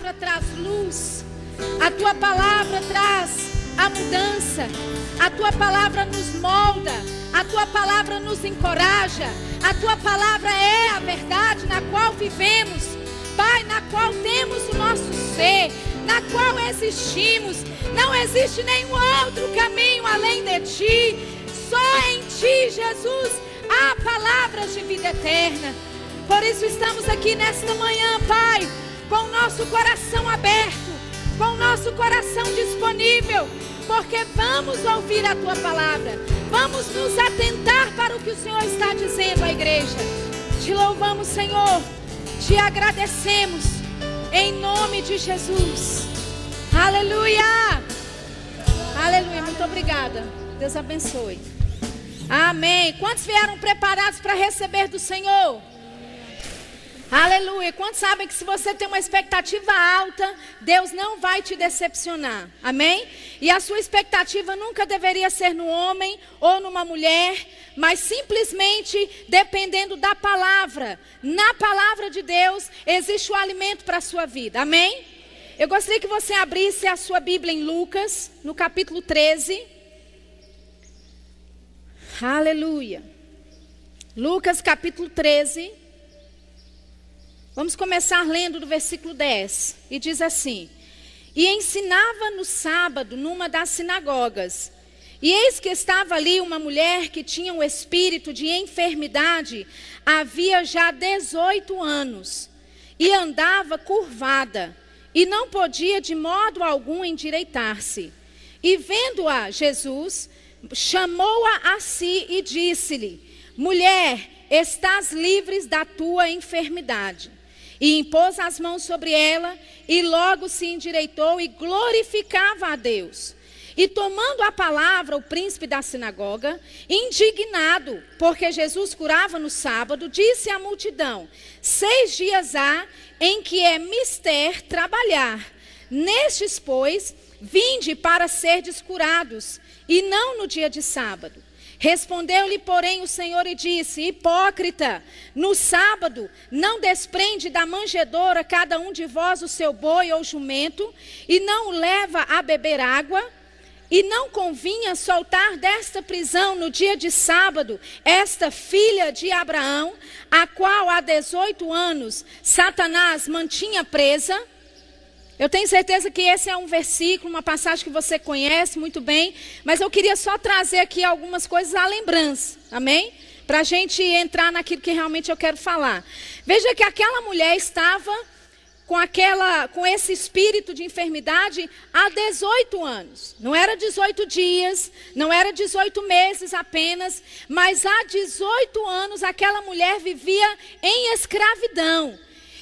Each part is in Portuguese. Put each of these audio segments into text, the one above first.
palavra traz luz. A tua palavra traz a mudança. A tua palavra nos molda. A tua palavra nos encoraja. A tua palavra é a verdade na qual vivemos. Pai, na qual temos o nosso ser, na qual existimos. Não existe nenhum outro caminho além de ti. Só em ti, Jesus, há palavras de vida eterna. Por isso estamos aqui nesta manhã, Pai, com o nosso coração aberto, com o nosso coração disponível, porque vamos ouvir a tua palavra. Vamos nos atentar para o que o Senhor está dizendo à igreja. Te louvamos, Senhor. Te agradecemos em nome de Jesus. Aleluia! Aleluia. Muito obrigada. Deus abençoe. Amém. Quantos vieram preparados para receber do Senhor? Aleluia. Quantos sabem que se você tem uma expectativa alta, Deus não vai te decepcionar? Amém? E a sua expectativa nunca deveria ser no homem ou numa mulher, mas simplesmente dependendo da palavra. Na palavra de Deus existe o alimento para a sua vida. Amém? Eu gostaria que você abrisse a sua Bíblia em Lucas, no capítulo 13. Aleluia. Lucas capítulo 13. Vamos começar lendo do versículo 10. E diz assim: E ensinava no sábado numa das sinagogas. E eis que estava ali uma mulher que tinha um espírito de enfermidade, havia já 18 anos, e andava curvada, e não podia de modo algum endireitar-se. E vendo-a Jesus, chamou-a a si e disse-lhe: Mulher, estás livre da tua enfermidade. E impôs as mãos sobre ela, e logo se endireitou e glorificava a Deus. E tomando a palavra o príncipe da sinagoga, indignado, porque Jesus curava no sábado, disse à multidão: Seis dias há em que é mister trabalhar. Nestes, pois, vinde para serdes curados e não no dia de sábado. Respondeu-lhe, porém, o Senhor e disse: Hipócrita, no sábado não desprende da manjedoura cada um de vós o seu boi ou jumento, e não o leva a beber água? E não convinha soltar desta prisão no dia de sábado esta filha de Abraão, a qual há 18 anos Satanás mantinha presa? Eu tenho certeza que esse é um versículo, uma passagem que você conhece muito bem, mas eu queria só trazer aqui algumas coisas à lembrança, amém? Para a gente entrar naquilo que realmente eu quero falar. Veja que aquela mulher estava com aquela, com esse espírito de enfermidade há 18 anos. Não era 18 dias, não era 18 meses apenas, mas há 18 anos aquela mulher vivia em escravidão.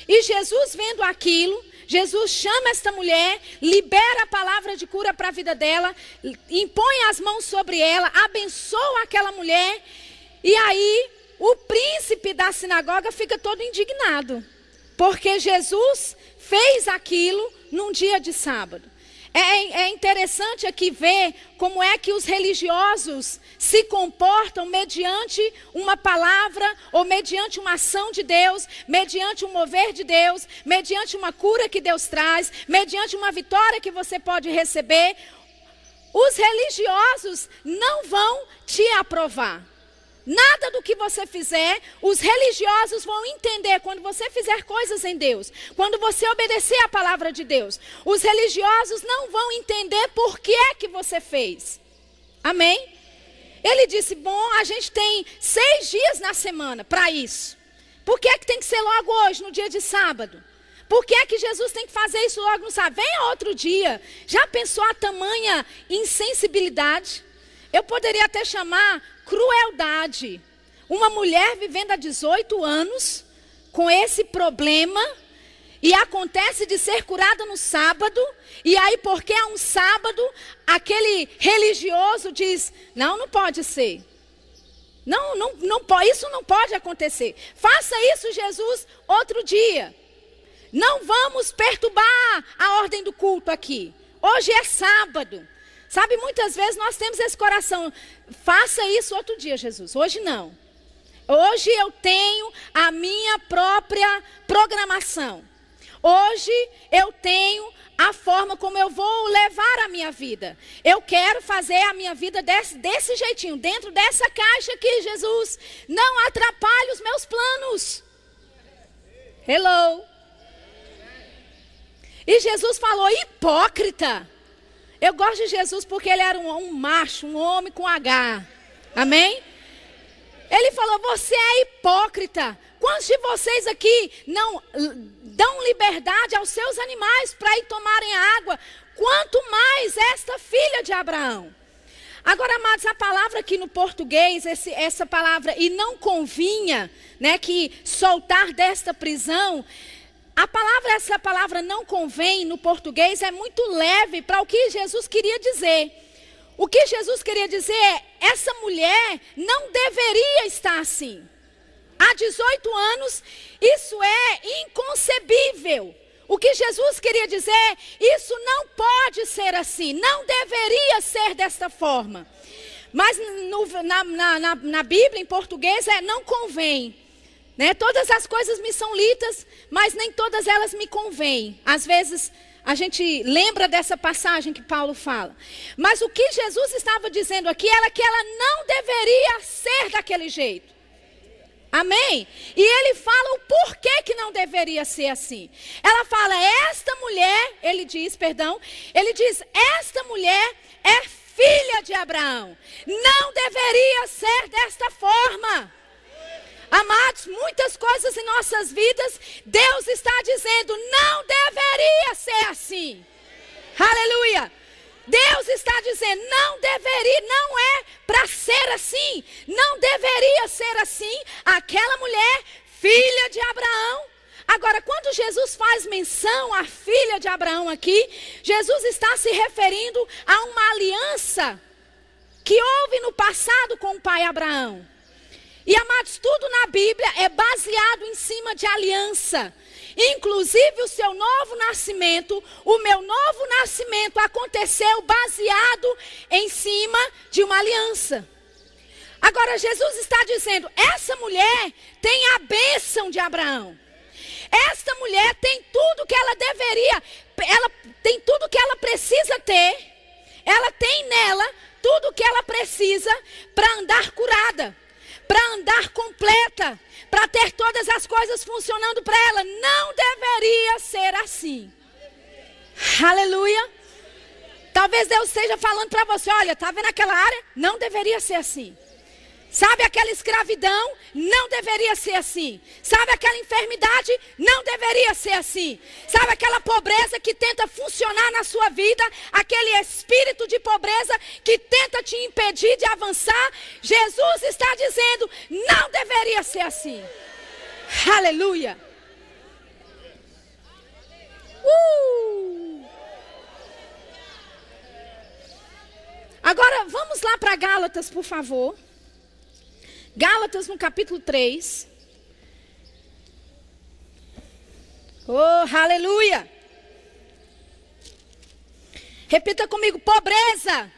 E Jesus vendo aquilo, Jesus chama esta mulher, libera a palavra de cura para a vida dela, impõe as mãos sobre ela, abençoa aquela mulher. E aí, o príncipe da sinagoga fica todo indignado, porque Jesus fez aquilo num dia de sábado. É, é, interessante aqui ver como é que os religiosos se comportam mediante uma palavra ou mediante uma ação de Deus, mediante um mover de Deus, mediante uma cura que Deus traz, mediante uma vitória que você pode receber. Os religiosos não vão te aprovar. Nada do que você fizer, os religiosos vão entender quando você fizer coisas em Deus, quando você obedecer a palavra de Deus. Os religiosos não vão entender por que é que você fez. Amém? Ele disse: Bom, a gente tem seis dias na semana para isso. Por que é que tem que ser logo hoje, no dia de sábado? Por que é que Jesus tem que fazer isso logo no sábado? Venha outro dia. Já pensou a tamanha insensibilidade? Eu poderia até chamar crueldade. Uma mulher vivendo há 18 anos com esse problema e acontece de ser curada no sábado, e aí, porque é um sábado, aquele religioso diz: não, não pode ser. Não, não, não pode, isso não pode acontecer. Faça isso, Jesus, outro dia. Não vamos perturbar a ordem do culto aqui. Hoje é sábado. Sabe, muitas vezes nós temos esse coração, faça isso outro dia, Jesus. Hoje não. Hoje eu tenho a minha própria programação. Hoje eu tenho a forma como eu vou levar a minha vida. Eu quero fazer a minha vida desse, desse jeitinho, dentro dessa caixa aqui, Jesus. Não atrapalhe os meus planos. Hello. E Jesus falou: hipócrita. Eu gosto de Jesus porque ele era um, um macho, um homem com H. Amém? Ele falou: Você é hipócrita. Quantos de vocês aqui não dão liberdade aos seus animais para ir tomarem água? Quanto mais esta filha de Abraão. Agora, amados, a palavra aqui no português, esse, essa palavra, e não convinha, né, que soltar desta prisão, a palavra, essa palavra não convém no português é muito leve para o que Jesus queria dizer. O que Jesus queria dizer é: essa mulher não deveria estar assim. Há 18 anos, isso é inconcebível. O que Jesus queria dizer, isso não pode ser assim, não deveria ser desta forma. Mas no, na, na, na Bíblia, em português, é não convém. Né? Todas as coisas me são litas, mas nem todas elas me convêm. Às vezes a gente lembra dessa passagem que Paulo fala. Mas o que Jesus estava dizendo aqui era que ela não deveria ser daquele jeito. Amém? E ele fala o porquê que não deveria ser assim. Ela fala, esta mulher, ele diz, perdão, ele diz, esta mulher é filha de Abraão. Não deveria ser desta forma. Amados, muitas coisas em nossas vidas, Deus está dizendo, não deveria ser assim. Aleluia. Deus está dizendo, não deveria, não é para ser assim, não deveria ser assim. Aquela mulher, filha de Abraão. Agora, quando Jesus faz menção à filha de Abraão aqui, Jesus está se referindo a uma aliança que houve no passado com o pai Abraão. E amados, tudo na Bíblia é baseado em cima de aliança. Inclusive o seu novo nascimento, o meu novo nascimento aconteceu baseado em cima de uma aliança. Agora Jesus está dizendo: essa mulher tem a bênção de Abraão. Esta mulher tem tudo que ela deveria, ela tem tudo que ela precisa ter. Ela tem nela tudo que ela precisa para andar curada para andar completa, para ter todas as coisas funcionando para ela. Não deveria ser assim. Aleluia. Talvez Deus esteja falando para você: olha, está vendo aquela área? Não deveria ser assim. Sabe aquela escravidão? Não deveria ser assim. Sabe aquela enfermidade? Não deveria ser assim. Sabe aquela pobreza que tenta funcionar na sua vida? Aquele espírito de pobreza que tenta te impedir de avançar? Jesus está dizendo: não deveria ser assim. Aleluia. Uh! Agora vamos lá para Gálatas, por favor. Gálatas no capítulo 3. Oh, aleluia! Repita comigo: pobreza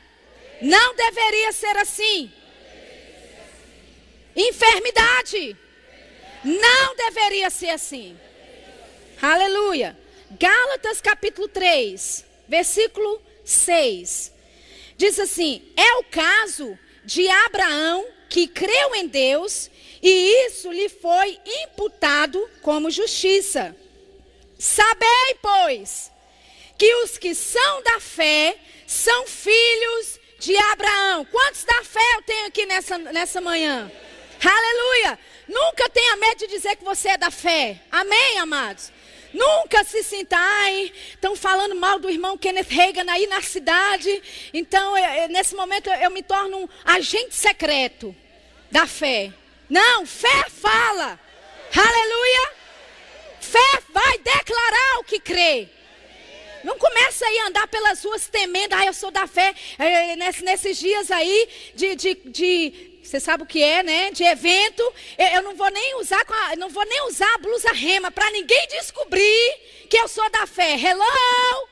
não deveria ser assim. Enfermidade não deveria ser assim. Aleluia. Gálatas capítulo 3, versículo 6. Diz assim: É o caso de Abraão que creu em Deus e isso lhe foi imputado como justiça. Sabei, pois, que os que são da fé são filhos de Abraão. Quantos da fé eu tenho aqui nessa, nessa manhã? Aleluia! Nunca tenha medo de dizer que você é da fé. Amém, amados? Nunca se sinta, ai, estão falando mal do irmão Kenneth Reagan aí na cidade. Então, eu, eu, nesse momento, eu, eu me torno um agente secreto da fé. Não, fé fala. Aleluia. Fé vai declarar o que crê. Não começa aí a andar pelas ruas temendo, ah, eu sou da fé. É, nesses dias aí de, de, de, você sabe o que é, né? De evento, eu não vou nem usar, a, não vou nem usar a blusa rema para ninguém descobrir que eu sou da fé. Hello?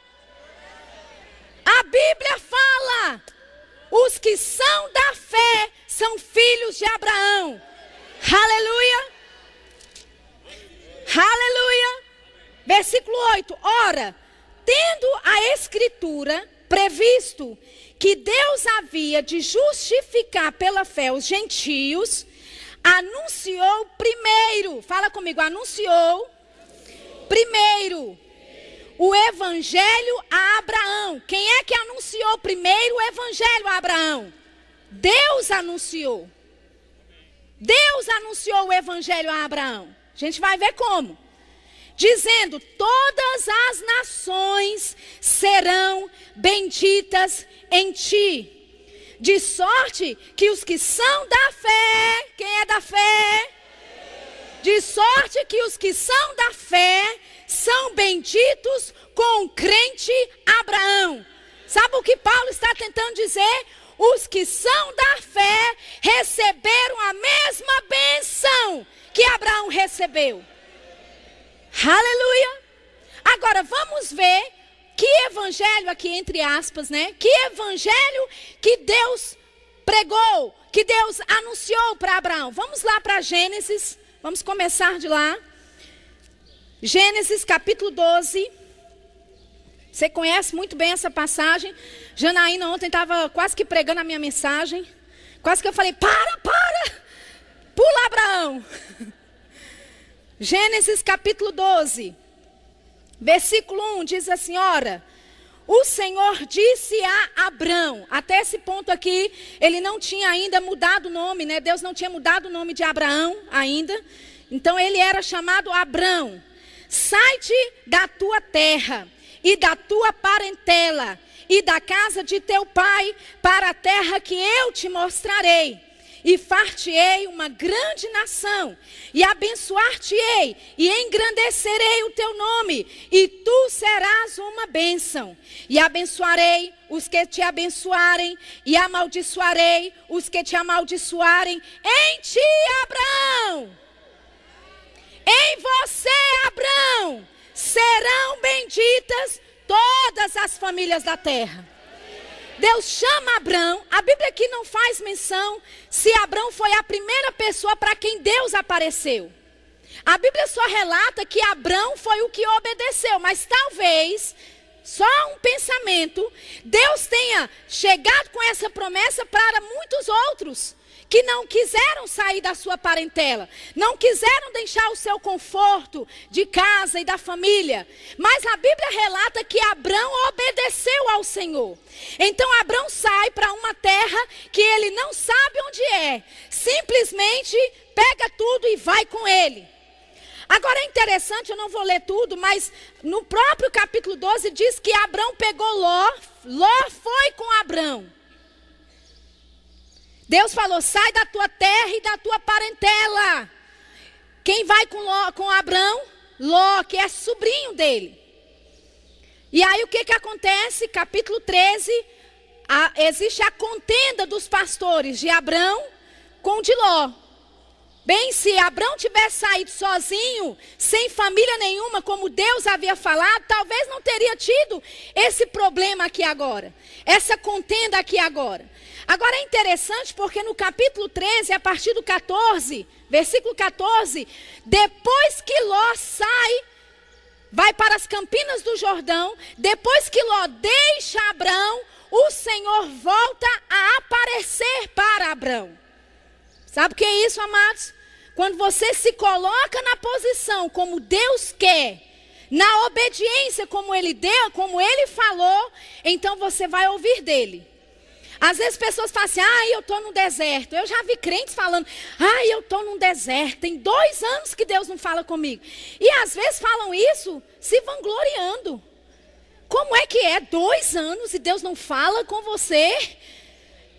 A Bíblia fala: os que são da fé são filhos de Abraão. Aleluia. Aleluia. Versículo 8: Ora, tendo a Escritura previsto que Deus havia de justificar pela fé os gentios, anunciou primeiro, fala comigo, anunciou primeiro o evangelho a Abraão. Quem é que anunciou primeiro o evangelho a Abraão? Deus anunciou. Deus anunciou o evangelho a Abraão. A gente vai ver como. Dizendo: Todas as nações serão benditas em ti. De sorte que os que são da fé, quem é da fé? De sorte que os que são da fé são benditos com o crente Abraão. Sabe o que Paulo está tentando dizer? Os que são da fé receberam a mesma benção que Abraão recebeu. Aleluia! Agora vamos ver que evangelho aqui entre aspas, né? Que evangelho que Deus pregou, que Deus anunciou para Abraão. Vamos lá para Gênesis, vamos começar de lá. Gênesis capítulo 12. Você conhece muito bem essa passagem. Janaína ontem estava quase que pregando a minha mensagem. Quase que eu falei: para, para! Pula, Abraão! Gênesis capítulo 12, versículo 1 diz assim: Ora, o Senhor disse a Abrão, até esse ponto aqui, ele não tinha ainda mudado o nome, né? Deus não tinha mudado o nome de Abraão ainda. Então ele era chamado Abrão. Sai-te da tua terra e da tua parentela e da casa de teu pai para a terra que eu te mostrarei. E far-te-ei uma grande nação, e abençoar-te-ei, e engrandecerei o teu nome, e tu serás uma bênção. E abençoarei os que te abençoarem, e amaldiçoarei os que te amaldiçoarem. Em ti, Abraão em você, Abraão, serão benditas todas as famílias da terra. Deus chama Abraão, a Bíblia aqui não faz menção se Abraão foi a primeira pessoa para quem Deus apareceu. A Bíblia só relata que Abraão foi o que obedeceu, mas talvez, só um pensamento, Deus tenha chegado com essa promessa para muitos outros que não quiseram sair da sua parentela, não quiseram deixar o seu conforto de casa e da família. Mas a Bíblia relata que Abraão obedeceu ao Senhor. Então Abraão sai para uma terra que ele não sabe onde é, simplesmente pega tudo e vai com ele. Agora é interessante, eu não vou ler tudo, mas no próprio capítulo 12 diz que Abraão pegou Ló, Ló foi com Abraão. Deus falou: sai da tua terra e da tua parentela. Quem vai com, Ló, com Abraão? Ló, que é sobrinho dele. E aí o que, que acontece? Capítulo 13, a, existe a contenda dos pastores de Abraão com de Ló. Bem, se Abraão tivesse saído sozinho, sem família nenhuma, como Deus havia falado, talvez não teria tido esse problema aqui agora, essa contenda aqui agora. Agora é interessante porque no capítulo 13, a partir do 14, versículo 14, depois que Ló sai, vai para as campinas do Jordão, depois que Ló deixa Abraão, o Senhor volta a aparecer para Abraão. Sabe o que é isso, amados? Quando você se coloca na posição como Deus quer, na obediência como ele deu, como ele falou, então você vai ouvir dele. Às vezes pessoas falam assim, ah, eu estou no deserto. Eu já vi crentes falando, ah, eu estou num deserto. Tem dois anos que Deus não fala comigo. E às vezes falam isso se vangloriando. Como é que é dois anos e Deus não fala com você?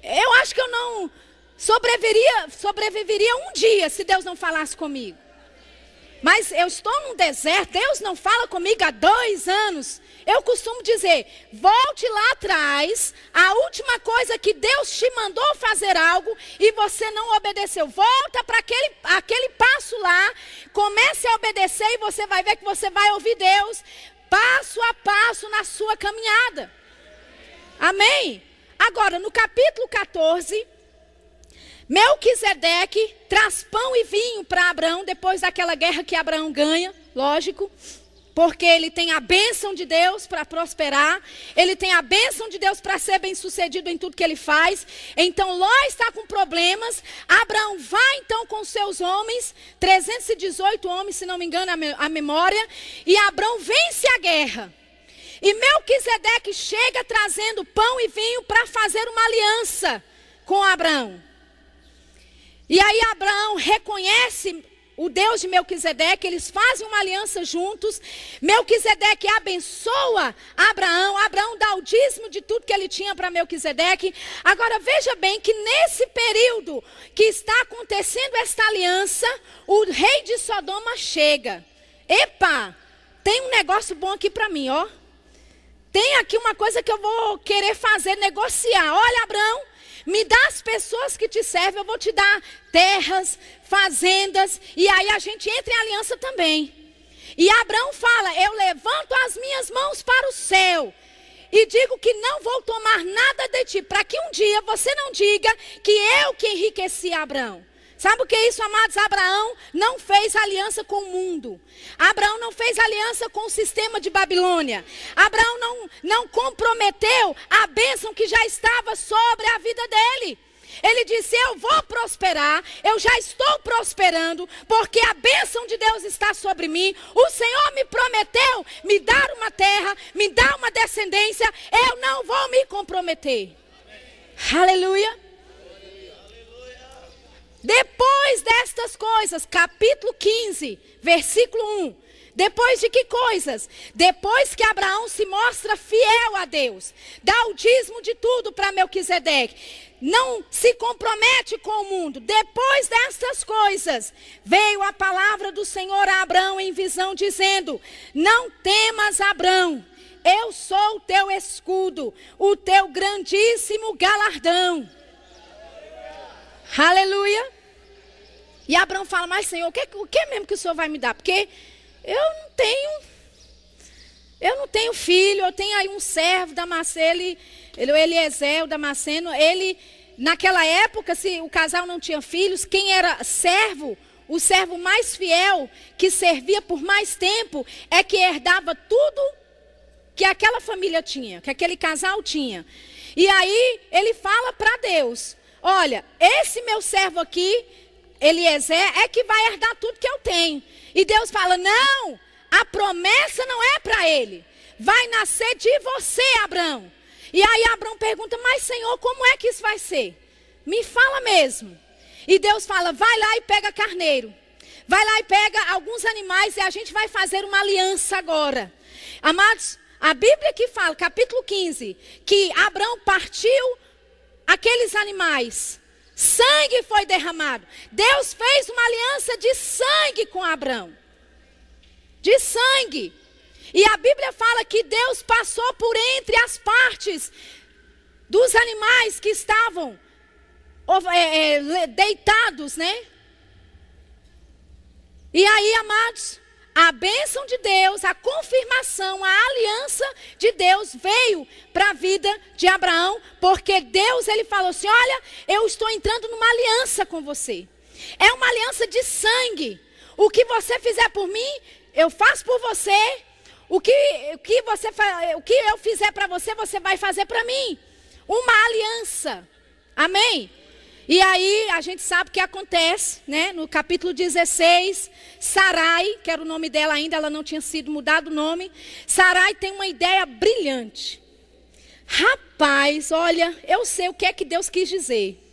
Eu acho que eu não sobreviveria, sobreviveria um dia se Deus não falasse comigo. Mas eu estou num deserto, Deus não fala comigo há dois anos. Eu costumo dizer: volte lá atrás, a última coisa que Deus te mandou fazer algo e você não obedeceu. Volta para aquele, aquele passo lá, comece a obedecer e você vai ver que você vai ouvir Deus passo a passo na sua caminhada. Amém? Agora, no capítulo 14, Melquisedeque traz pão e vinho para Abraão depois daquela guerra que Abraão ganha, lógico porque ele tem a bênção de Deus para prosperar, ele tem a bênção de Deus para ser bem sucedido em tudo que ele faz. Então Ló está com problemas. Abraão vai então com seus homens, 318 homens, se não me engano a memória, e Abraão vence a guerra. E Melquisedeque chega trazendo pão e vinho para fazer uma aliança com Abraão. E aí Abraão reconhece o Deus de Melquisedeque, eles fazem uma aliança juntos. Melquisedeque abençoa Abraão, Abraão dá o dízimo de tudo que ele tinha para Melquisedeque. Agora veja bem que nesse período que está acontecendo esta aliança, o rei de Sodoma chega. Epa, tem um negócio bom aqui para mim, ó. Tem aqui uma coisa que eu vou querer fazer, negociar. Olha, Abraão, me dá as pessoas que te servem, eu vou te dar terras, fazendas, e aí a gente entra em aliança também. E Abraão fala: Eu levanto as minhas mãos para o céu e digo que não vou tomar nada de ti, para que um dia você não diga que eu que enriqueci Abraão. Sabe o que é isso, amados? Abraão não fez aliança com o mundo. Abraão não fez aliança com o sistema de Babilônia. Abraão não, não comprometeu a bênção que já estava sobre a vida dele. Ele disse: Eu vou prosperar, eu já estou prosperando, porque a bênção de Deus está sobre mim. O Senhor me prometeu me dar uma terra, me dar uma descendência. Eu não vou me comprometer. Amém. Aleluia. Depois destas coisas, capítulo 15, versículo 1. Depois de que coisas? Depois que Abraão se mostra fiel a Deus, dá o dízimo de tudo para Melquisedeque, não se compromete com o mundo. Depois destas coisas, veio a palavra do Senhor a Abraão em visão, dizendo: Não temas, Abraão, eu sou o teu escudo, o teu grandíssimo galardão. Aleluia. E Abraão fala, mas Senhor, o que, o que mesmo que o Senhor vai me dar? Porque eu não tenho, eu não tenho filho, eu tenho aí um servo da ele, ele, Eliezer, o Damasceno, ele, naquela época, se o casal não tinha filhos, quem era servo, o servo mais fiel, que servia por mais tempo, é que herdava tudo que aquela família tinha, que aquele casal tinha. E aí ele fala para Deus: Olha, esse meu servo aqui, Eliezer, é que vai herdar tudo que eu tenho. E Deus fala: Não, a promessa não é para ele. Vai nascer de você, Abraão. E aí Abraão pergunta: Mas Senhor, como é que isso vai ser? Me fala mesmo. E Deus fala: Vai lá e pega carneiro. Vai lá e pega alguns animais e a gente vai fazer uma aliança agora. Amados, a Bíblia que fala, capítulo 15, que Abraão partiu aqueles animais, sangue foi derramado. Deus fez uma aliança de sangue com Abraão. De sangue. E a Bíblia fala que Deus passou por entre as partes dos animais que estavam é, é, deitados, né? E aí, amados, a bênção de Deus, a confirmação, a aliança de Deus veio para a vida de Abraão, porque Deus ele falou assim: "Olha, eu estou entrando numa aliança com você. É uma aliança de sangue. O que você fizer por mim, eu faço por você. O que, o que você o que eu fizer para você, você vai fazer para mim. Uma aliança. Amém? E aí a gente sabe o que acontece, né? No capítulo 16, Sarai, que era o nome dela ainda, ela não tinha sido mudado o nome. Sarai tem uma ideia brilhante. Rapaz, olha, eu sei o que é que Deus quis dizer.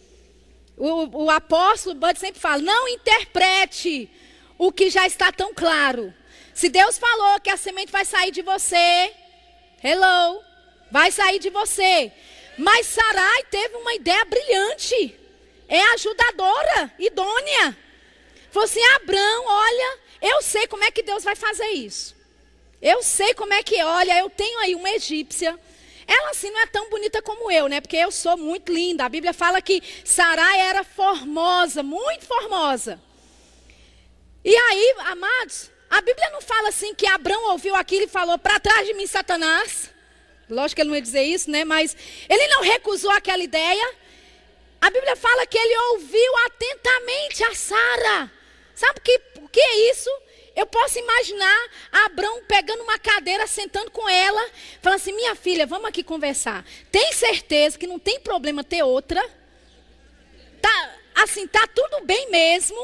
O, o apóstolo Bud sempre fala: não interprete o que já está tão claro. Se Deus falou que a semente vai sair de você, hello, vai sair de você. Mas Sarai teve uma ideia brilhante é ajudadora, idônea. Falou assim: Abraão, olha, eu sei como é que Deus vai fazer isso. Eu sei como é que, olha, eu tenho aí uma egípcia. Ela assim não é tão bonita como eu, né? Porque eu sou muito linda. A Bíblia fala que Sarai era formosa, muito formosa. E aí, amados, a Bíblia não fala assim que Abraão ouviu aquilo e falou: para trás de mim, Satanás. Lógico que ele não ia dizer isso, né? Mas ele não recusou aquela ideia. A Bíblia fala que ele ouviu atentamente a Sara. Sabe o que, que é isso? eu posso imaginar Abraão pegando uma cadeira, sentando com ela, falando assim: minha filha, vamos aqui conversar. Tem certeza que não tem problema ter outra? Tá, assim, tá tudo bem mesmo?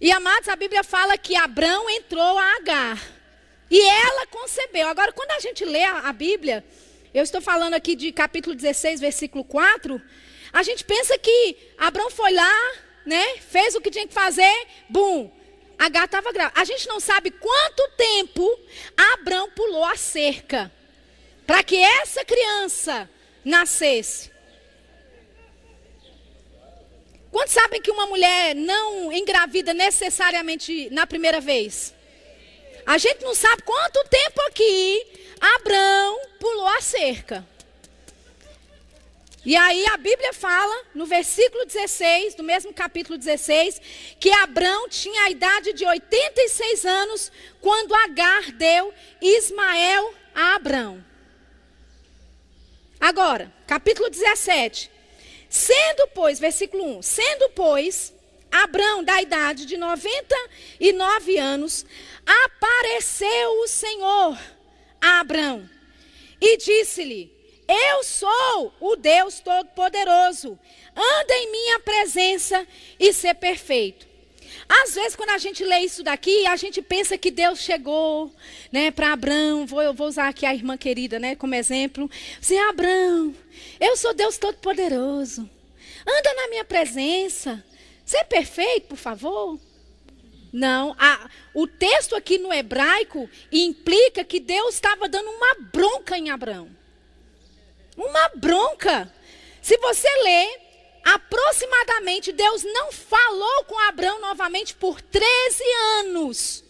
E amados, a Bíblia fala que Abraão entrou a Agar. E ela concebeu. Agora, quando a gente lê a, a Bíblia, eu estou falando aqui de capítulo 16, versículo 4. A gente pensa que Abraão foi lá, né? Fez o que tinha que fazer, bum. Agar estava grávida. A gente não sabe quanto tempo Abraão pulou a cerca para que essa criança nascesse. Quantos sabem que uma mulher não engravida necessariamente na primeira vez? A gente não sabe quanto tempo aqui Abraão pulou a cerca. E aí a Bíblia fala, no versículo 16, do mesmo capítulo 16, que Abraão tinha a idade de 86 anos quando Agar deu Ismael a Abraão. Agora, capítulo 17. Sendo, pois, versículo 1: Sendo, pois, Abrão, da idade de 99 anos, apareceu o Senhor a Abrão e disse-lhe: Eu sou o Deus Todo-Poderoso, anda em minha presença e ser perfeito. Às vezes, quando a gente lê isso daqui, a gente pensa que Deus chegou né, para Abraão. Vou, eu vou usar aqui a irmã querida né, como exemplo. Assim, Abraão, eu sou Deus Todo-Poderoso. Anda na minha presença. Ser perfeito, por favor. Não, a, o texto aqui no hebraico implica que Deus estava dando uma bronca em Abraão. Uma bronca. Se você ler, aproximadamente Deus não falou com Abraão novamente por 13 anos.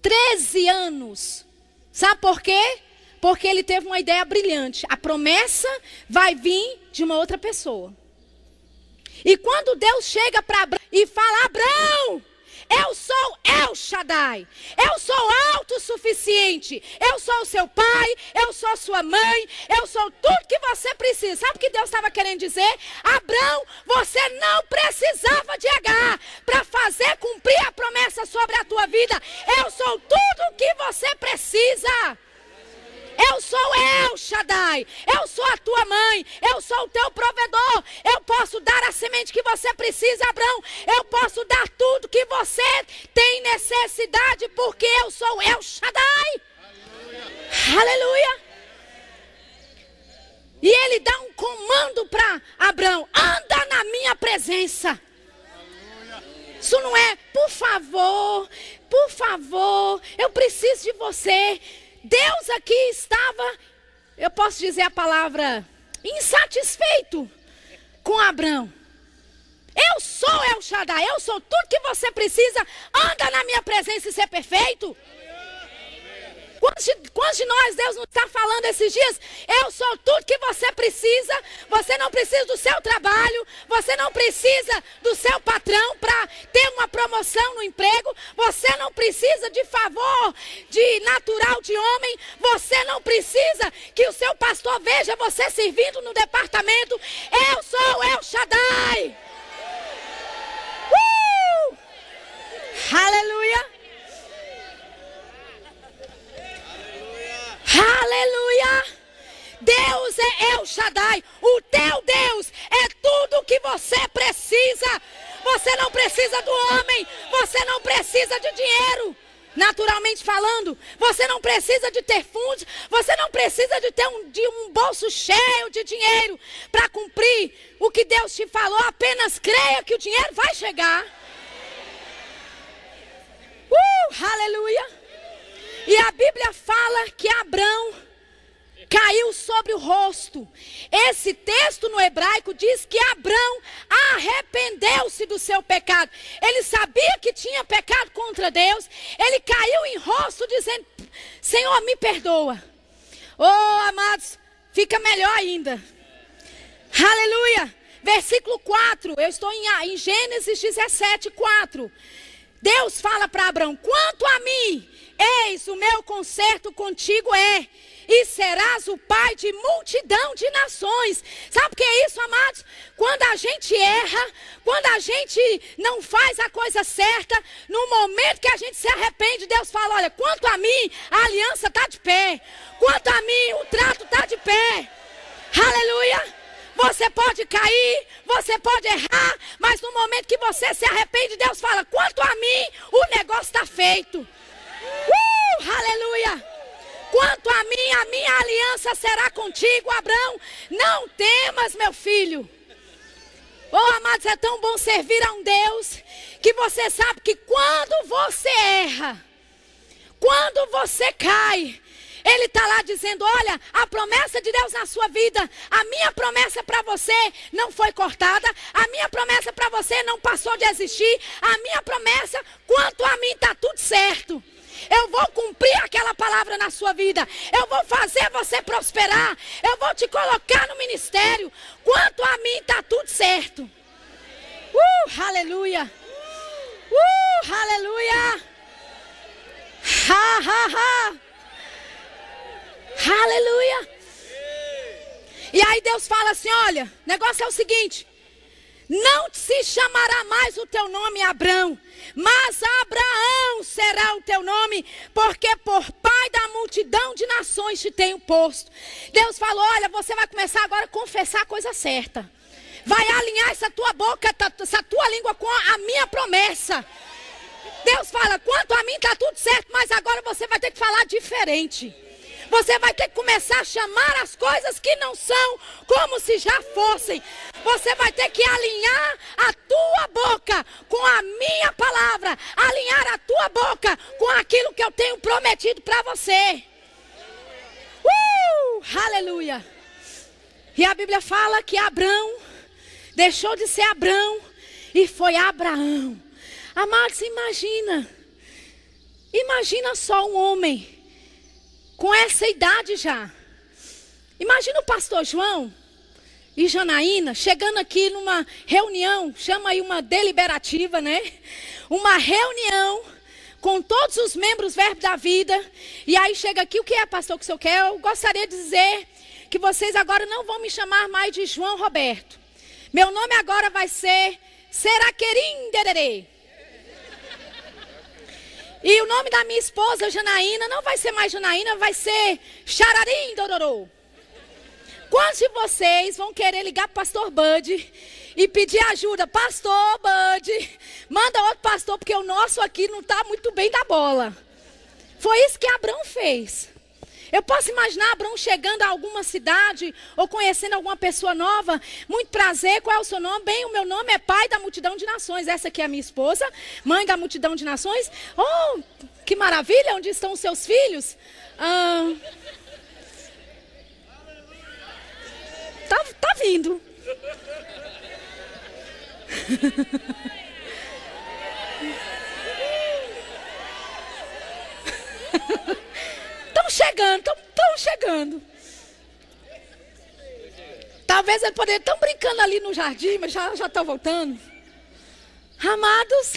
13 anos. Sabe por quê? Porque ele teve uma ideia brilhante. A promessa vai vir de uma outra pessoa. E quando Deus chega para Abraão e fala: Abraão, eu sou El Shaddai. Eu sou autossuficiente. Eu sou seu pai. Eu sou sua mãe. Eu sou tudo que você precisa. Sabe o que Deus estava querendo dizer? Abraão, você não precisava de H para fazer cumprir a promessa sobre a tua vida. Eu sou tudo o que você precisa. Eu sou El Shaddai. Eu sou a tua mãe. Eu sou o teu provedor. Eu posso dar a semente que você precisa, Abraão. Eu posso dar tudo que você tem necessidade, porque eu sou El Shaddai. Aleluia. Aleluia. E ele dá um comando para Abraão: anda na minha presença. Isso não é, por favor, por favor, eu preciso de você. Deus aqui estava, eu posso dizer a palavra, insatisfeito com Abraão. Eu sou El Shaddai, eu sou tudo que você precisa. Anda na minha presença e ser perfeito. Quantos de, quantos de nós, Deus não está falando esses dias? Eu sou tudo que você precisa. Você não precisa do seu trabalho. Você não precisa do seu patrão para ter uma promoção no emprego. Você não precisa de favor de natural de homem. Você não precisa que o seu pastor veja você servindo no departamento. Eu sou El Shaddai. Uh! Aleluia. Aleluia! Deus é El Shaddai, o teu Deus é tudo o que você precisa. Você não precisa do homem, você não precisa de dinheiro. Naturalmente falando, você não precisa de ter fundos, você não precisa de ter um, de um bolso cheio de dinheiro para cumprir o que Deus te falou. Apenas creia que o dinheiro vai chegar. Uh, aleluia! E a Bíblia fala que Abraão caiu sobre o rosto. Esse texto no hebraico diz que Abraão arrependeu-se do seu pecado. Ele sabia que tinha pecado contra Deus. Ele caiu em rosto dizendo: Senhor, me perdoa. Oh, amados, fica melhor ainda. Aleluia. Versículo 4. Eu estou em, em Gênesis 17, 4. Deus fala para Abraão: quanto a mim, eis o meu conserto contigo é e serás o pai de multidão de nações. Sabe o que é isso, amados? Quando a gente erra, quando a gente não faz a coisa certa, no momento que a gente se arrepende, Deus fala: olha, quanto a mim, a aliança está de pé. Quanto a mim, o trato está de pé. Aleluia. Você pode cair, você pode errar, mas no momento que você se arrepende, Deus fala: quanto a mim, o negócio está feito. Uh, aleluia. Quanto a mim, a minha aliança será contigo, Abraão. Não temas, meu filho. Oh, amados, é tão bom servir a um Deus que você sabe que quando você erra, quando você cai, ele está lá dizendo: Olha, a promessa de Deus na sua vida, a minha promessa para você não foi cortada, a minha promessa para você não passou de existir, a minha promessa, quanto a mim, está tudo certo. Eu vou cumprir aquela palavra na sua vida. Eu vou fazer você prosperar. Eu vou te colocar no ministério. Quanto a mim, está tudo certo. Uh, aleluia. Uh, aleluia. Ha, ha, ha. Aleluia. E aí Deus fala assim: olha, o negócio é o seguinte: não se chamará mais o teu nome Abrão, mas Abraão será o teu nome, porque por pai da multidão de nações te tenho posto. Deus falou: olha, você vai começar agora a confessar a coisa certa. Vai alinhar essa tua boca, essa tua língua com a minha promessa. Deus fala: quanto a mim está tudo certo, mas agora você vai ter que falar diferente. Você vai ter que começar a chamar as coisas que não são como se já fossem. Você vai ter que alinhar a tua boca com a minha palavra, alinhar a tua boca com aquilo que eu tenho prometido para você. Uh! Aleluia! E a Bíblia fala que Abraão deixou de ser Abraão e foi Abraão. Amados, imagina. Imagina só um homem com essa idade já. Imagina o pastor João e Janaína chegando aqui numa reunião, chama aí uma deliberativa, né? Uma reunião com todos os membros verbo da vida. E aí chega aqui, o que é, pastor, que o senhor quer? Eu gostaria de dizer que vocês agora não vão me chamar mais de João Roberto. Meu nome agora vai ser Seraquerim Dererê. E o nome da minha esposa, Janaína, não vai ser mais Janaína, vai ser Xararim Dororô. Quantos de vocês vão querer ligar para o pastor Bud e pedir ajuda? Pastor Bud, manda outro pastor, porque o nosso aqui não está muito bem da bola. Foi isso que Abraão fez. Eu posso imaginar Abraão chegando a alguma cidade ou conhecendo alguma pessoa nova. Muito prazer, qual é o seu nome? Bem, o meu nome é pai da multidão de nações. Essa aqui é a minha esposa, mãe da multidão de nações. Oh, que maravilha! Onde estão os seus filhos? Ah, tá, tá vindo. Estão chegando, estão chegando. Talvez ele poderia estar brincando ali no jardim, mas já estão voltando. Amados,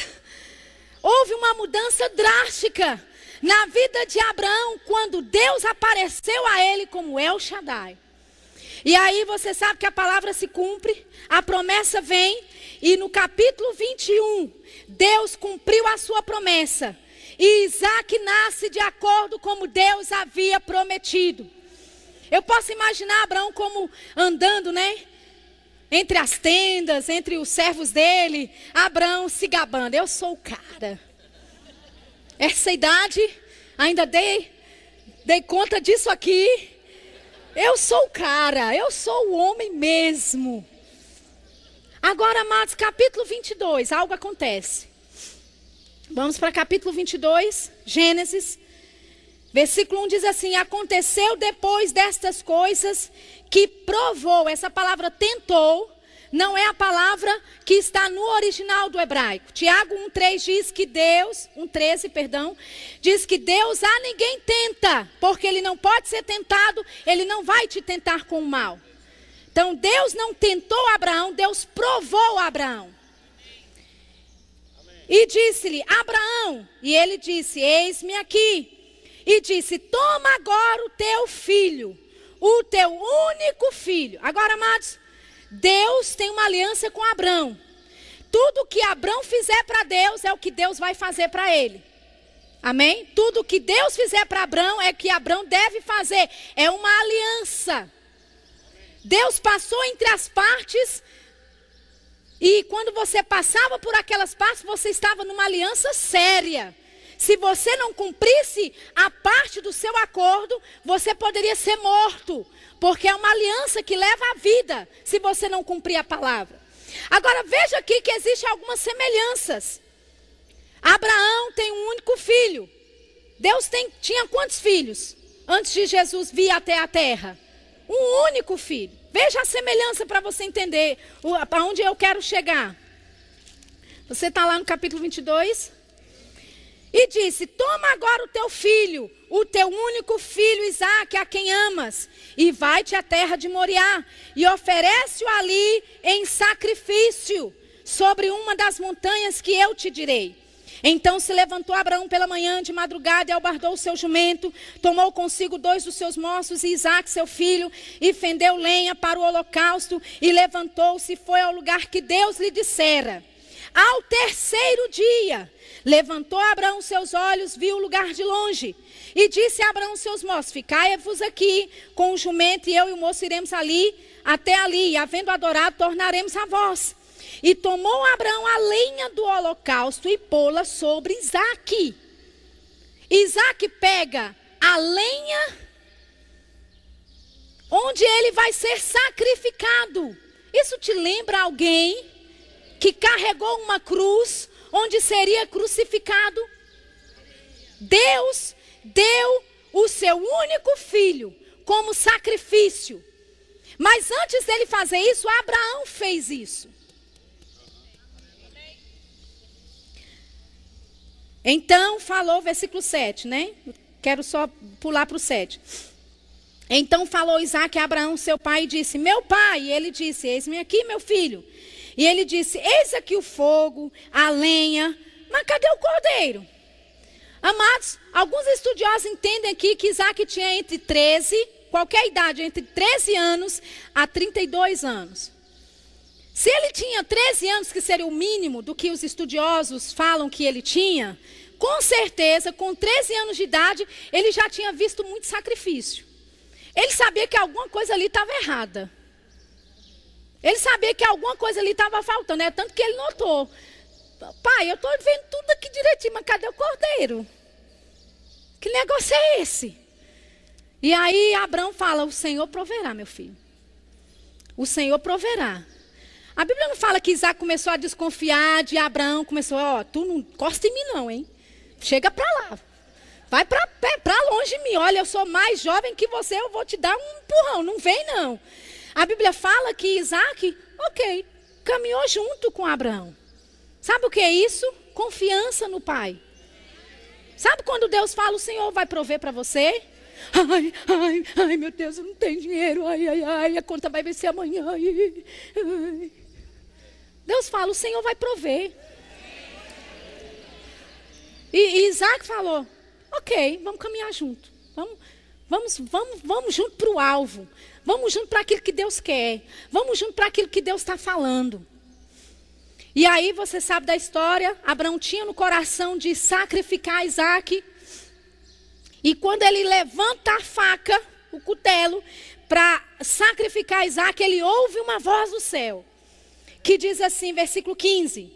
houve uma mudança drástica na vida de Abraão quando Deus apareceu a ele como El Shaddai. E aí você sabe que a palavra se cumpre, a promessa vem, e no capítulo 21, Deus cumpriu a sua promessa. E Isaac nasce de acordo como Deus havia prometido. Eu posso imaginar Abraão como andando, né? Entre as tendas, entre os servos dele, Abraão se gabando. Eu sou o cara. Essa idade, ainda dei, dei conta disso aqui. Eu sou o cara, eu sou o homem mesmo. Agora, amados, capítulo 22, algo acontece. Vamos para capítulo 22, Gênesis. Versículo 1 diz assim: Aconteceu depois destas coisas que provou, essa palavra tentou, não é a palavra que está no original do hebraico. Tiago 1,3 diz que Deus, 1,13, perdão, diz que Deus a ninguém tenta, porque ele não pode ser tentado, ele não vai te tentar com o mal. Então Deus não tentou Abraão, Deus provou Abraão. E disse-lhe: Abraão. E ele disse: Eis-me aqui. E disse: Toma agora o teu filho, o teu único filho. Agora, amados, Deus tem uma aliança com Abraão. Tudo que Abraão fizer para Deus é o que Deus vai fazer para ele. Amém? Tudo que Deus fizer para Abraão é o que Abraão deve fazer. É uma aliança. Deus passou entre as partes e quando você passava por aquelas partes, você estava numa aliança séria. Se você não cumprisse a parte do seu acordo, você poderia ser morto, porque é uma aliança que leva à vida, se você não cumprir a palavra. Agora veja aqui que existem algumas semelhanças. Abraão tem um único filho. Deus tem, tinha quantos filhos antes de Jesus vir até a terra? Um único filho. Veja a semelhança para você entender para onde eu quero chegar. Você está lá no capítulo 22. E disse: Toma agora o teu filho, o teu único filho Isaque, a quem amas, e vai-te à terra de Moriá, e oferece-o ali em sacrifício sobre uma das montanhas que eu te direi. Então se levantou Abraão pela manhã de madrugada e albardou o seu jumento, tomou consigo dois dos seus moços e Isaac, seu filho, e fendeu lenha para o holocausto, e levantou-se e foi ao lugar que Deus lhe dissera. Ao terceiro dia, levantou Abraão seus olhos, viu o lugar de longe, e disse a Abraão seus moços: Ficai-vos aqui com o jumento, e eu e o moço iremos ali, até ali, e havendo adorado, tornaremos a vós. E tomou Abraão a lenha do holocausto e pô-la sobre Isaac. Isaac pega a lenha onde ele vai ser sacrificado. Isso te lembra alguém que carregou uma cruz onde seria crucificado? Deus deu o seu único filho como sacrifício. Mas antes dele fazer isso, Abraão fez isso. Então falou, versículo 7, né? Quero só pular para o 7. Então falou Isaac a Abraão, seu pai, e disse: Meu pai. E ele disse: Eis-me aqui, meu filho. E ele disse: Eis aqui o fogo, a lenha. Mas cadê o cordeiro? Amados, alguns estudiosos entendem aqui que Isaac tinha entre 13, qualquer idade, entre 13 anos a 32 anos. Se ele tinha 13 anos, que seria o mínimo do que os estudiosos falam que ele tinha, com certeza, com 13 anos de idade, ele já tinha visto muito sacrifício. Ele sabia que alguma coisa ali estava errada. Ele sabia que alguma coisa ali estava faltando, é tanto que ele notou. Pai, eu estou vendo tudo aqui direitinho, mas cadê o cordeiro? Que negócio é esse? E aí Abraão fala: O Senhor proverá, meu filho. O Senhor proverá. A Bíblia não fala que Isaac começou a desconfiar de Abraão, começou, ó, oh, tu não encosta em mim não, hein? Chega para lá. Vai para longe de mim. Olha, eu sou mais jovem que você, eu vou te dar um empurrão. Não vem não. A Bíblia fala que Isaac, ok, caminhou junto com Abraão. Sabe o que é isso? Confiança no pai. Sabe quando Deus fala, o Senhor vai prover para você? Ai, ai, ai, meu Deus, eu não tenho dinheiro. Ai, ai, ai, a conta vai vencer amanhã. Ai, ai. Deus fala, o Senhor vai prover. E, Isaac falou, ok, vamos caminhar junto. Vamos, vamos, vamos, vamos junto para o alvo. Vamos junto para aquilo que Deus quer. Vamos junto para aquilo que Deus está falando. E aí você sabe da história, Abraão tinha no coração de sacrificar Isaac. E quando ele levanta a faca, o cutelo, para sacrificar Isaac, ele ouve uma voz do céu que diz assim, versículo 15: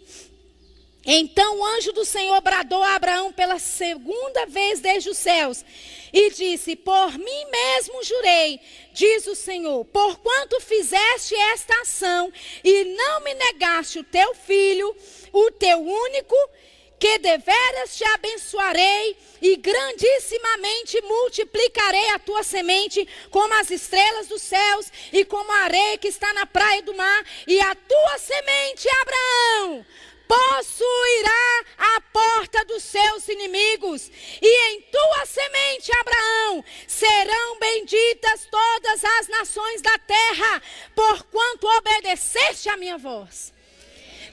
Então o anjo do Senhor bradou a Abraão pela segunda vez desde os céus e disse: Por mim mesmo jurei, diz o Senhor, porquanto fizeste esta ação e não me negaste o teu filho, o teu único, que deveras te abençoarei e grandissimamente multiplicarei a tua semente como as estrelas dos céus e como a areia que está na praia do mar, e a tua semente, Abraão, possuirá a porta dos seus inimigos, e em tua semente, Abraão, serão benditas todas as nações da terra, porquanto obedeceste a minha voz.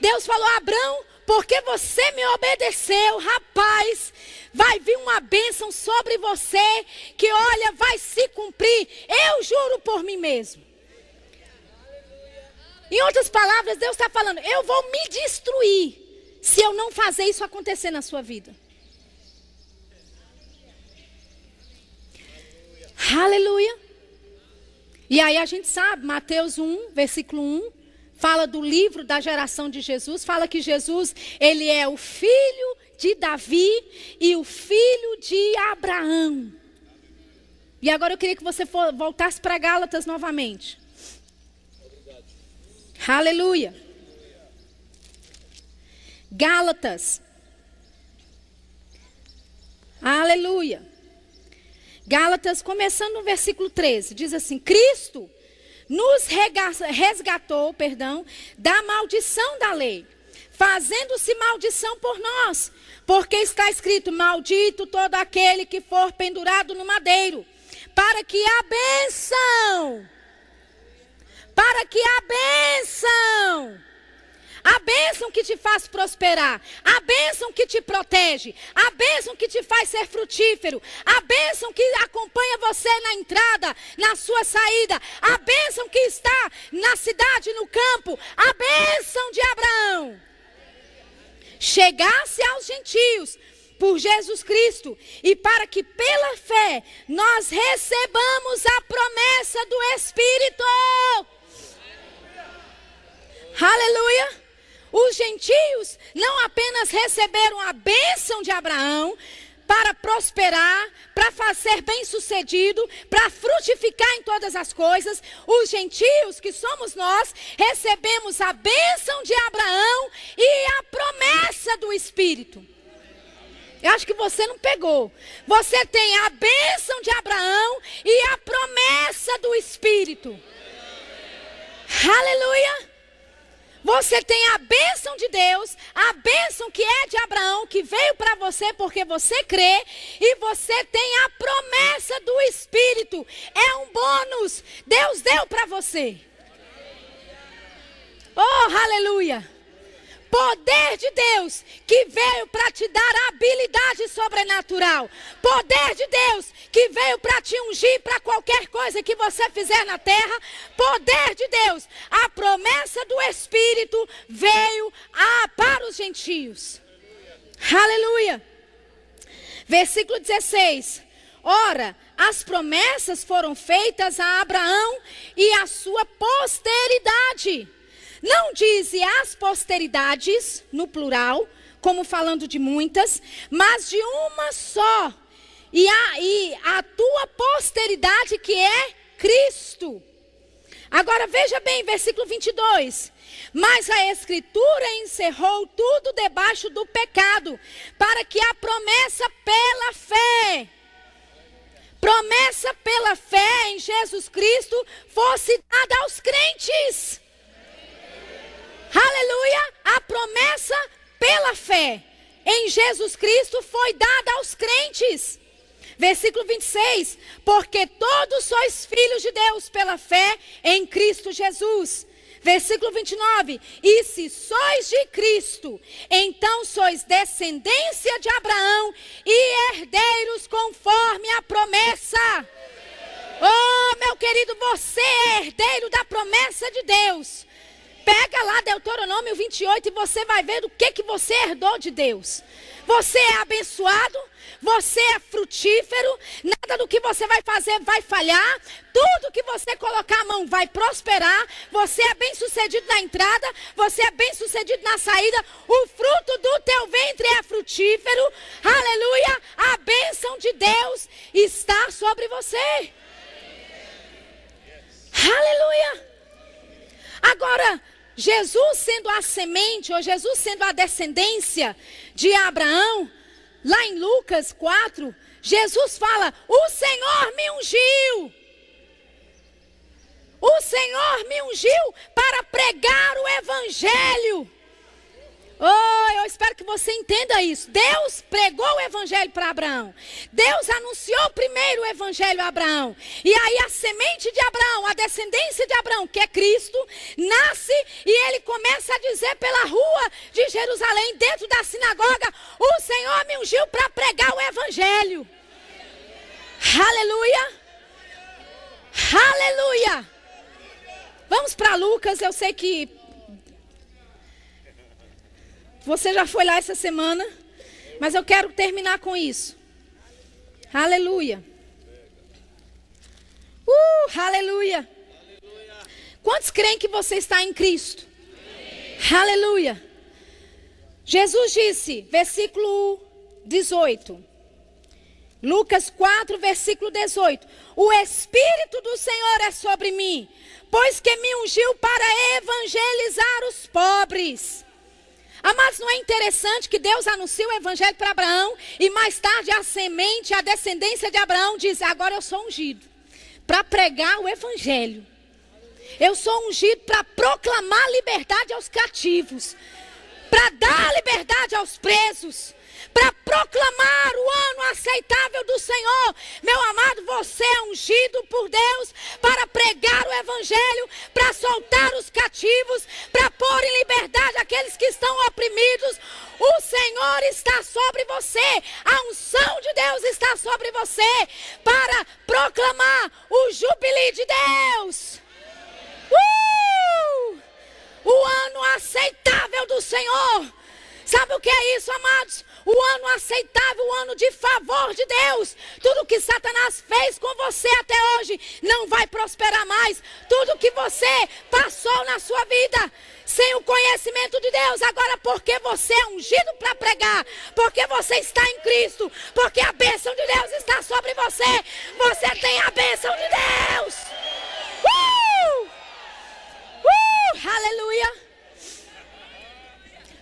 Deus falou: Abraão, porque você me obedeceu, rapaz, vai vir uma bênção sobre você que, olha, vai se cumprir. Eu juro por mim mesmo. Em outras palavras, Deus está falando: eu vou me destruir se eu não fazer isso acontecer na sua vida. Aleluia. E aí a gente sabe, Mateus 1, versículo 1, fala do livro da geração de Jesus, fala que Jesus, ele é o filho de Davi e o filho de Abraão. E agora eu queria que você for, voltasse para Gálatas novamente. Aleluia. Gálatas. Aleluia. Gálatas, começando no versículo 13, diz assim: Cristo nos resgatou, perdão, da maldição da lei, fazendo-se maldição por nós, porque está escrito: Maldito todo aquele que for pendurado no madeiro, para que a bênção, para que a bênção a bênção que te faz prosperar, a bênção que te protege, a bênção que te faz ser frutífero, a bênção que acompanha você na entrada, na sua saída, a bênção que está na cidade, no campo, a bênção de Abraão. Chegasse aos gentios por Jesus Cristo e para que pela fé nós recebamos a promessa do Espírito. Aleluia. Os gentios não apenas receberam a bênção de Abraão para prosperar, para ser bem-sucedido, para frutificar em todas as coisas, os gentios, que somos nós, recebemos a bênção de Abraão e a promessa do Espírito. Eu acho que você não pegou. Você tem a bênção de Abraão e a promessa do Espírito. Aleluia. Você tem a bênção de Deus, a bênção que é de Abraão, que veio para você porque você crê, e você tem a promessa do Espírito. É um bônus. Deus deu para você. Oh, aleluia! Poder de Deus que veio para te dar habilidade sobrenatural. Poder de Deus que veio para te ungir para qualquer coisa que você fizer na terra. Poder de Deus. A promessa do Espírito veio a, para os gentios. Aleluia. Versículo 16. Ora, as promessas foram feitas a Abraão e a sua posteridade. Não diz as posteridades, no plural, como falando de muitas, mas de uma só. E a, e a tua posteridade que é Cristo. Agora veja bem, versículo 22. Mas a Escritura encerrou tudo debaixo do pecado, para que a promessa pela fé, promessa pela fé em Jesus Cristo, fosse dada aos crentes. Aleluia! A promessa pela fé em Jesus Cristo foi dada aos crentes. Versículo 26: Porque todos sois filhos de Deus pela fé em Cristo Jesus. Versículo 29: E se sois de Cristo, então sois descendência de Abraão e herdeiros conforme a promessa. Oh, meu querido, você é herdeiro da promessa de Deus. Pega lá Deuteronômio 28 e você vai ver do que, que você herdou de Deus. Você é abençoado, você é frutífero, nada do que você vai fazer vai falhar, tudo que você colocar a mão vai prosperar, você é bem sucedido na entrada, você é bem sucedido na saída, o fruto do teu ventre é frutífero, aleluia, a bênção de Deus está sobre você. Aleluia. Agora, Jesus sendo a semente, ou Jesus sendo a descendência de Abraão, lá em Lucas 4, Jesus fala: O Senhor me ungiu. O Senhor me ungiu para pregar o Evangelho. Oh, eu espero que você entenda isso. Deus pregou o evangelho para Abraão. Deus anunciou primeiro o evangelho a Abraão. E aí a semente de Abraão, a descendência de Abraão, que é Cristo, nasce e ele começa a dizer pela rua de Jerusalém, dentro da sinagoga: O Senhor me ungiu para pregar o evangelho. Aleluia! Aleluia! Vamos para Lucas, eu sei que você já foi lá essa semana, mas eu quero terminar com isso. Aleluia. Uh, aleluia. Quantos creem que você está em Cristo? Aleluia. Jesus disse, versículo 18. Lucas 4, versículo 18: O Espírito do Senhor é sobre mim, pois que me ungiu para evangelizar os pobres Amados, não é interessante que Deus anuncia o evangelho para Abraão e mais tarde a semente, a descendência de Abraão diz: Agora eu sou ungido para pregar o evangelho. Eu sou ungido para proclamar liberdade aos cativos, para dar liberdade aos presos, para proclamar o ano aceitável do Senhor. Meu amado, você é ungido por Deus para pregar o Evangelho, para soltar os cativos, para pôr em liberdade aqueles que estão oprimidos. O Senhor está sobre você, a unção de Deus está sobre você para proclamar o jubilee de Deus. Uh! O ano aceitável do Senhor. Sabe o que é isso, amados? o ano aceitável, o ano de favor de Deus. Tudo que Satanás fez com você até hoje não vai prosperar mais. Tudo que você passou na sua vida sem o conhecimento de Deus, agora porque você é ungido para pregar, porque você está em Cristo, porque a bênção de Deus está sobre você, você tem a bênção de Deus. Uh! Uh! Aleluia!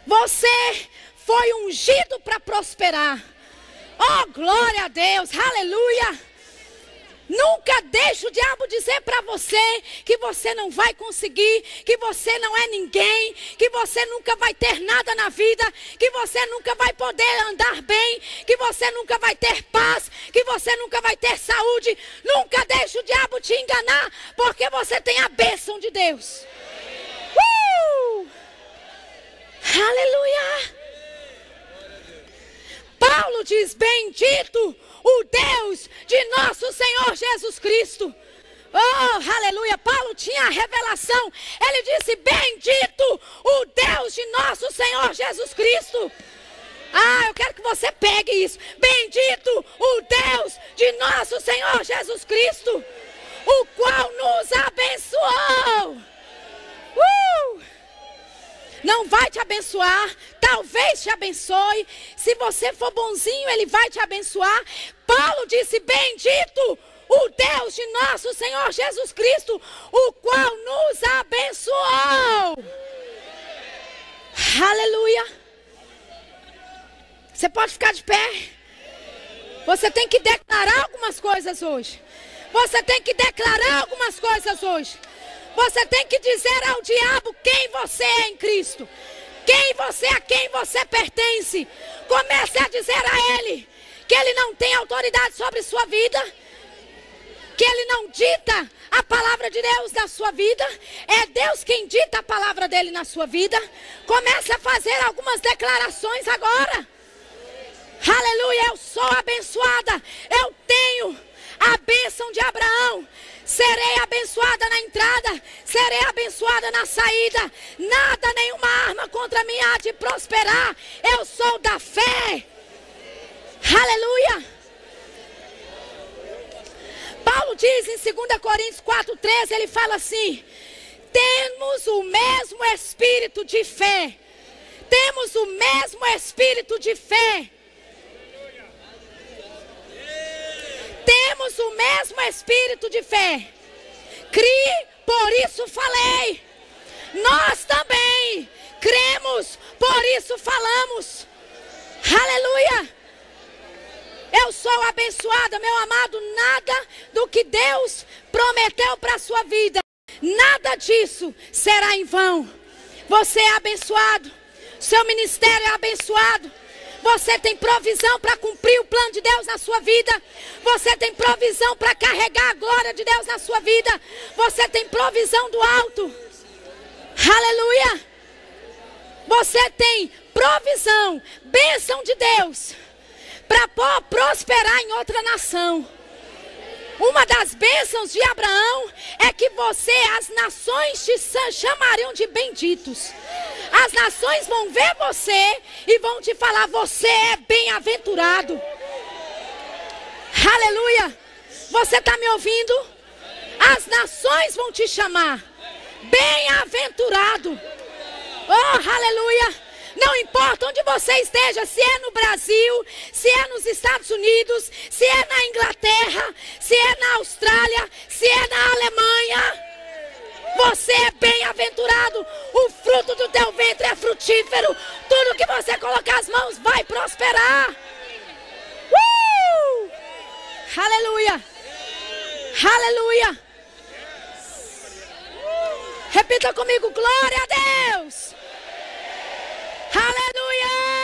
Você foi ungido para prosperar. Oh, glória a Deus, aleluia. Nunca deixe o diabo dizer para você que você não vai conseguir, que você não é ninguém, que você nunca vai ter nada na vida, que você nunca vai poder andar bem, que você nunca vai ter paz, que você nunca vai ter saúde. Nunca deixe o diabo te enganar, porque você tem a bênção de Deus. Aleluia! Paulo diz: Bendito o Deus de nosso Senhor Jesus Cristo. Oh, aleluia. Paulo tinha a revelação. Ele disse: Bendito o Deus de nosso Senhor Jesus Cristo. Ah, eu quero que você pegue isso. Bendito o Deus de nosso Senhor Jesus Cristo, o qual nos abençoou. Uh! Não vai te abençoar, talvez te abençoe. Se você for bonzinho, ele vai te abençoar. Paulo disse: Bendito o Deus de nosso Senhor Jesus Cristo, o qual nos abençoou. Aleluia. Você pode ficar de pé. Você tem que declarar algumas coisas hoje. Você tem que declarar algumas coisas hoje. Você tem que dizer ao diabo quem você é em Cristo. Quem você, a quem você pertence. Comece a dizer a ele que ele não tem autoridade sobre sua vida. Que ele não dita a palavra de Deus na sua vida. É Deus quem dita a palavra dele na sua vida. Comece a fazer algumas declarações agora. Aleluia, eu sou abençoada. Eu tenho a bênção de Abraão. Serei abençoada na entrada, serei abençoada na saída. Nada, nenhuma arma contra mim há de prosperar. Eu sou da fé. Aleluia. Paulo diz em 2 Coríntios 4,13, ele fala assim: temos o mesmo espírito de fé. Temos o mesmo espírito de fé. Temos o mesmo espírito de fé. Crie, por isso falei. Nós também cremos, por isso falamos. Aleluia. Eu sou abençoada, meu amado. Nada do que Deus prometeu para a sua vida, nada disso será em vão. Você é abençoado. Seu ministério é abençoado. Você tem provisão para cumprir o plano de Deus na sua vida. Você tem provisão para carregar a glória de Deus na sua vida. Você tem provisão do alto. Aleluia. Você tem provisão, bênção de Deus para prosperar em outra nação. Uma das bênçãos de Abraão é que você, as nações te chamariam de benditos. As nações vão ver você e vão te falar: você é bem-aventurado. Aleluia. Você está me ouvindo? As nações vão te chamar bem-aventurado. Oh, aleluia. Não importa onde você esteja, se é no Brasil, se é nos Estados Unidos, se é na Inglaterra, se é na Austrália, se é na Alemanha. Você é bem-aventurado. O fruto do teu ventre é frutífero. Tudo que você colocar as mãos vai prosperar. Uh! Aleluia. Aleluia. Repita comigo: glória a Deus. Hallelujah!